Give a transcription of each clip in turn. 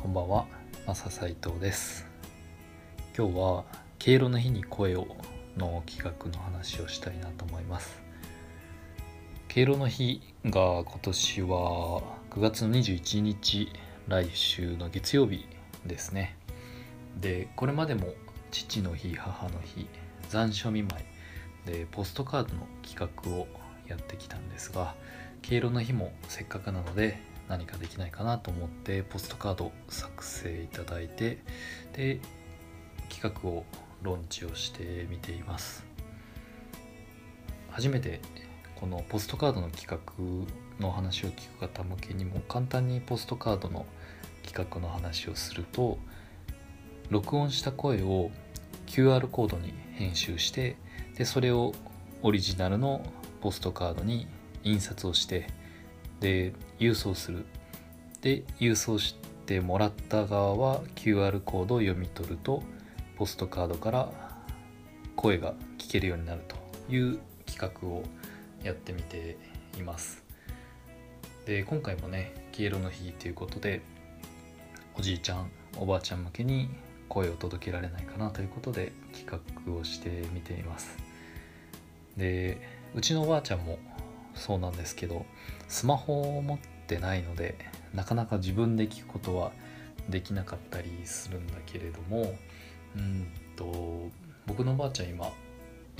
こんばんは、マサ斉藤です。今日は敬老の日に声をの企画の話をしたいなと思います。敬老の日が今年は9月の21日来週の月曜日ですね。で、これまでも父の日、母の日、残暑見舞いでポストカードの企画をやってきたんですが、敬老の日もせっかくなので何かできないかなと思ってポストカード作成いただいてで企画をローンチをしてみています。初めてこのポストカードの企画の話を聞く方向けにも簡単にポストカードの企画の話をすると録音した声を QR コードに編集してでそれをオリジナルのポストカードに印刷をしてで郵送する。で郵送してもらった側は QR コードを読み取るとポストカードから声が聞けるようになるという企画をやってみています。で今回もね「黄色の日」ということでおじいちゃんおばあちゃん向けに声を届けられないかなということで企画をしてみています。でうちのおばあちゃんもそうなんですけどスマホを持ってないのでなかなか自分で聞くことはできなかったりするんだけれどもうんと僕のおばあちゃん今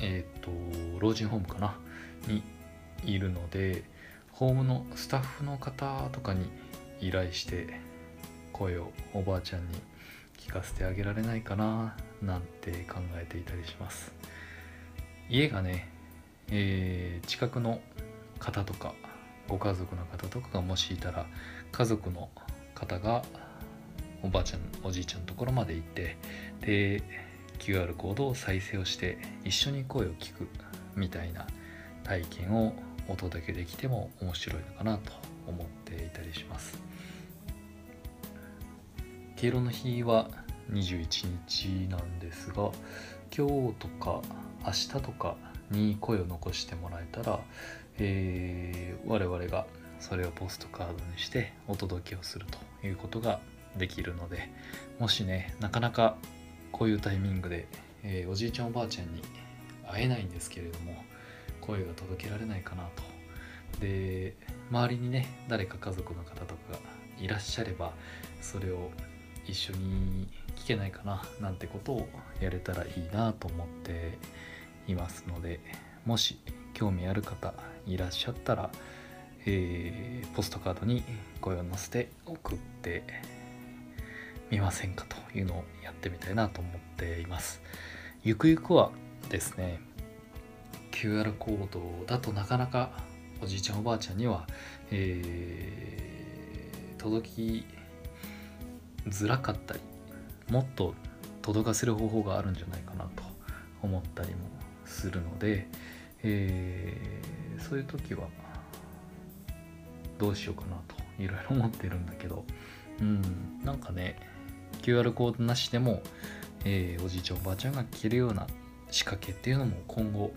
えっ、と老人ホームかな？にいるのでホームのスタッフの方とかに依頼して声をおばあちゃんに聞かせてあげられないかななんて考えていたりします。家がね、えー近くの方とかご家族の方とかがもしいたら家族の方がおばあちゃんおじいちゃんのところまで行ってで QR コードを再生をして一緒に声を聞くみたいな体験をお届けできても面白いのかなと思っていたりします。敬老の日は21日なんですが今日とか明日とかに声を残してもらえたらえー我々がそれをポストカードにしてお届けをするということができるのでもしねなかなかこういうタイミングで、えーおじいちゃんおばあちゃんに会えないんですけれども声が届けられないかなと。で周りにね誰か家族の方とかがいらっしゃればそれを一緒に聞けないかななんてことをやれたらいいなと思っていますのでもし興味ある方いらっしゃったら、えーポストカードに声を載せて送ってみませんかというのをやってみたいなと思っています。ゆくゆくはですね QR コードだとなかなかおじいちゃんおばあちゃんには、えー届きづらかったりもっと届かせる方法があるんじゃないかなと思ったりもするので、えーそういう時はどうしようかなといろいろ思ってるんだけどうんなんかね QR コードなしでも、えーおじいちゃんおばあちゃんが聞けるような仕掛けっていうのも今後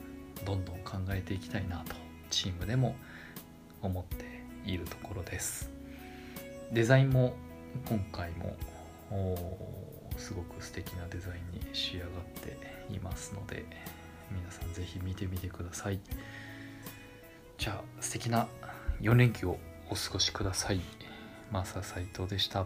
どんどん考えていきたいなとチームでも思っているところです。デザインも今回もすごく素敵なデザインに仕上がっていますので皆さん是非見てみてください。じゃあ素敵な4連休をお過ごしください。マーサー斉藤でした。